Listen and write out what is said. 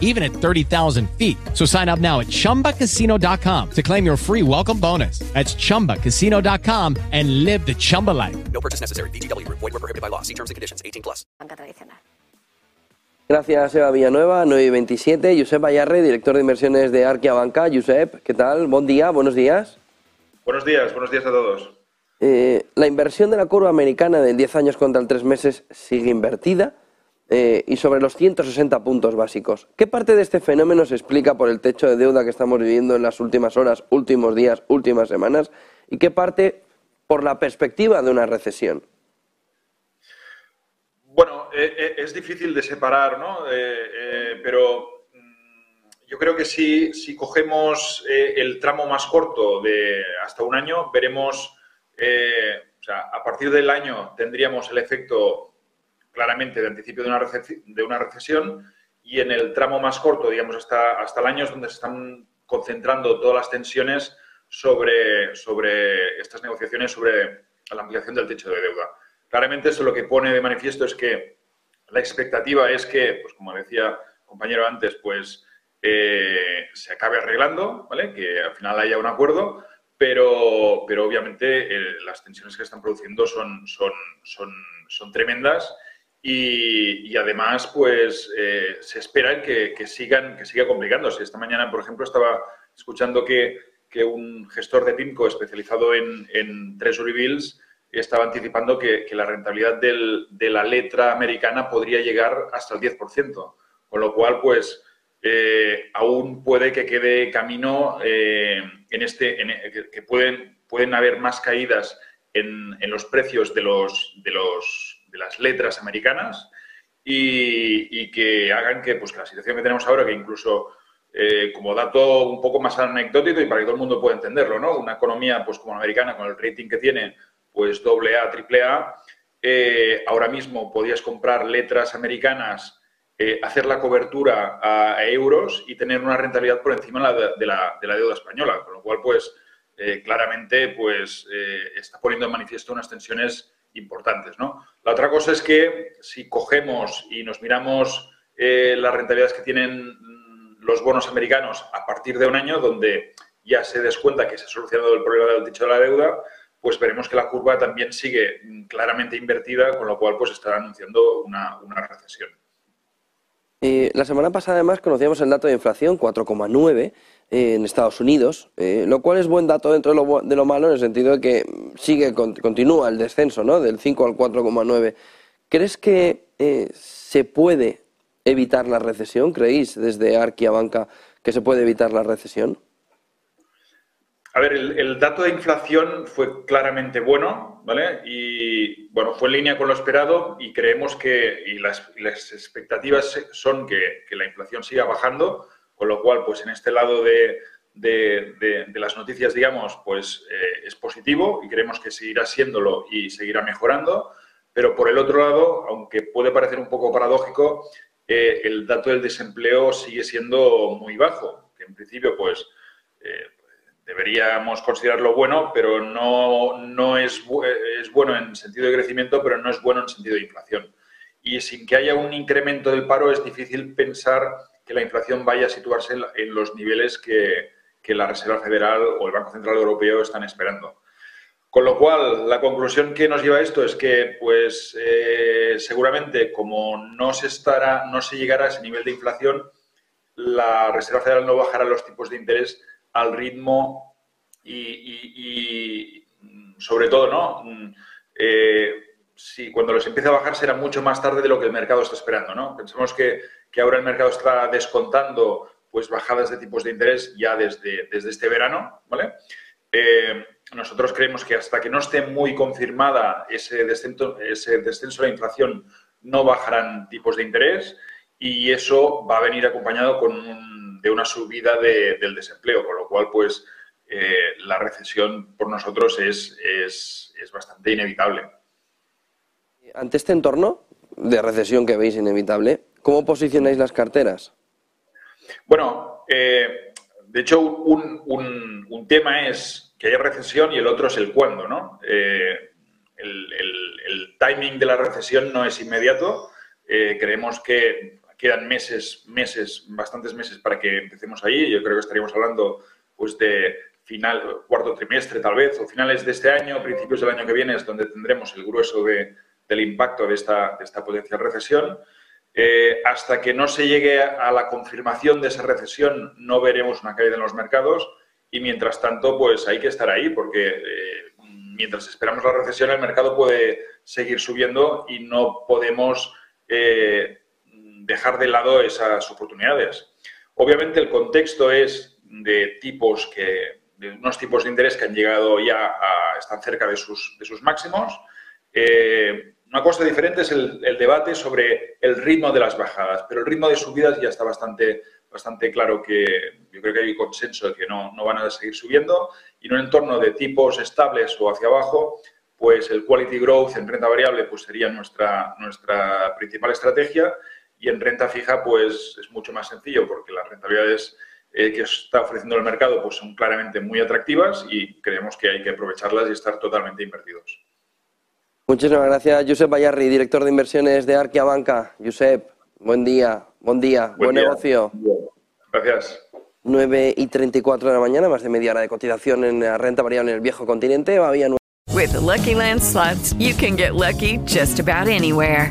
even at 30,000 feet. So sign up now at chumbacasino.com to claim your free welcome bonus. That's chumbacasino.com and live the Chumba life. No purchase necessary. VGW Group. Void were prohibited by law. See terms and conditions. 18 plus. banca tradicional. Gracias, Eva Villanueva, 9 y 27. Josep Ayarre, director de inversiones de Arquia Banca. Josep, ¿qué tal? Buen día, buenos días. Buenos días, buenos días a todos. Eh, la inversión de la curva americana del 10 años contra el 3 meses sigue invertida eh, y sobre los 160 puntos básicos. ¿Qué parte de este fenómeno se explica por el techo de deuda que estamos viviendo en las últimas horas, últimos días, últimas semanas? ¿Y qué parte por la perspectiva de una recesión? Bueno, eh, eh, es difícil de separar, ¿no? Pero mm, yo creo que si, si cogemos el tramo más corto de hasta un año, veremos, o sea, a partir del año tendríamos el efecto claramente de anticipio de una, de una recesión y en el tramo más corto, digamos, hasta, hasta el año es donde se están concentrando todas las tensiones sobre, sobre estas negociaciones sobre la ampliación del techo de deuda. Claramente eso lo que pone de manifiesto es que la expectativa es que, pues como decía el compañero antes, pues eh, se acabe arreglando, ¿vale? Que al final haya un acuerdo, pero, pero obviamente eh, las tensiones que están produciendo son, son, son tremendas y, además, pues eh, se espera que, que sigan, que siga complicándose. Esta mañana, por ejemplo, estaba escuchando que, que un gestor de PIMCO especializado en, en Treasury Bills estaba anticipando que, que la rentabilidad del- de la letra americana podría llegar hasta el 10%, con lo cual, pues, eh, aún puede que quede camino eh, en este, en- que, que pueden, pueden haber más caídas en, en los precios de, los, de, los, de las letras americanas y, que hagan que, pues, la situación que tenemos ahora, que incluso eh, como dato un poco más anecdótico y para que todo el mundo pueda entenderlo, ¿no? Una economía pues como la americana, con el rating que tiene, pues doble A, triple A, eh, ahora mismo podías comprar letras americanas, eh, hacer la cobertura a, euros y tener una rentabilidad por encima de la, de la, de la deuda española, con lo cual, pues, claramente, pues, está poniendo en manifiesto unas tensiones importantes, ¿no? La otra cosa es que si cogemos y nos miramos eh, las rentabilidades que tienen mm, los bonos americanos a partir de un año, donde ya se descuenta que se ha solucionado el problema del techo de la deuda, pues veremos que la curva también sigue mm, claramente invertida, con lo cual pues está anunciando una, una recesión. Eh, la semana pasada, además, conocíamos el dato de inflación, 4,9 eh, en Estados Unidos, eh, lo cual es buen dato dentro de lo malo en el sentido de que sigue, con- continúa el descenso, ¿no? Del 5 al 4,9. ¿Crees que eh, se puede evitar la recesión? ¿Creéis desde Arquia Banca que se puede evitar la recesión? A ver, el, dato de inflación fue claramente bueno, ¿vale? Y bueno, fue en línea con lo esperado y creemos que, y las, expectativas son que la inflación siga bajando, con lo cual, pues en este lado de, de- las noticias, digamos, pues eh, es positivo y creemos que seguirá siéndolo y seguirá mejorando. Pero por el otro lado, aunque puede parecer un poco paradójico, eh, el dato del desempleo sigue siendo muy bajo, que en principio, pues, eh, deberíamos considerarlo bueno, pero no, no es, bu- es bueno en sentido de crecimiento, pero no es bueno en sentido de inflación. Y sin que haya un incremento del paro, es difícil pensar que la inflación vaya a situarse en los niveles que, que la Reserva Federal o el Banco Central Europeo están esperando. Con lo cual, la conclusión que nos lleva a esto es que, pues, eh, seguramente, como no se, estará, no se llegará a ese nivel de inflación, la Reserva Federal no bajará los tipos de interés al ritmo y, sobre todo, ¿no? Mm, eh, si cuando los empiece a bajar será mucho más tarde de lo que el mercado está esperando, ¿no? Pensemos que ahora el mercado está descontando pues bajadas de tipos de interés ya desde, desde este verano, ¿vale? Eh, nosotros creemos que hasta que no esté muy confirmada ese descenso, ese descenso de la inflación, no bajarán tipos de interés y eso va a venir acompañado con un- de una subida de- del desempleo, con lo cual, pues, eh, la recesión por nosotros es, es, es bastante inevitable. Ante este entorno, de recesión que veis inevitable, ¿cómo posicionáis las carteras? Bueno, eh, de hecho, un, un, tema es que haya recesión y el otro es el cuándo, ¿no? Eh, el, el, timing de la recesión no es inmediato. Eh, creemos que quedan meses, meses, bastantes meses para que empecemos ahí. Yo creo que estaríamos hablando pues, de final, cuarto trimestre tal vez, o finales de este año, principios del año que viene, es donde tendremos el grueso de, del impacto de esta, de esta potencial recesión. Eh, hasta que no se llegue a la confirmación de esa recesión, no veremos una caída en los mercados y mientras tanto, pues hay que estar ahí porque eh, mientras esperamos la recesión, el mercado puede seguir subiendo y no podemos eh, dejar de lado esas oportunidades. Obviamente el contexto es de tipos que, de unos tipos de interés que han llegado ya a, están cerca de sus, de sus máximos. Una cosa diferente es el, debate sobre el ritmo de las bajadas, pero el ritmo de subidas ya está bastante, bastante claro que yo creo que hay consenso de que no, no van a seguir subiendo y en un entorno de tipos estables o hacia abajo, pues el quality growth en renta variable pues sería nuestra, nuestra principal estrategia y en renta fija pues es mucho más sencillo porque las rentabilidades eh, que está ofreciendo el mercado pues son claramente muy atractivas y creemos que hay que aprovecharlas y estar totalmente invertidos. Muchísimas gracias, Josep Bayarri, director de inversiones de Arquia Banca. Josep, buen día, buen día, buen, negocio. Gracias. 9 y 34 de la mañana, más de media hora de cotización en la renta variable en el viejo continente. Va bien. With Lucky Land slots, you can get lucky just about anywhere.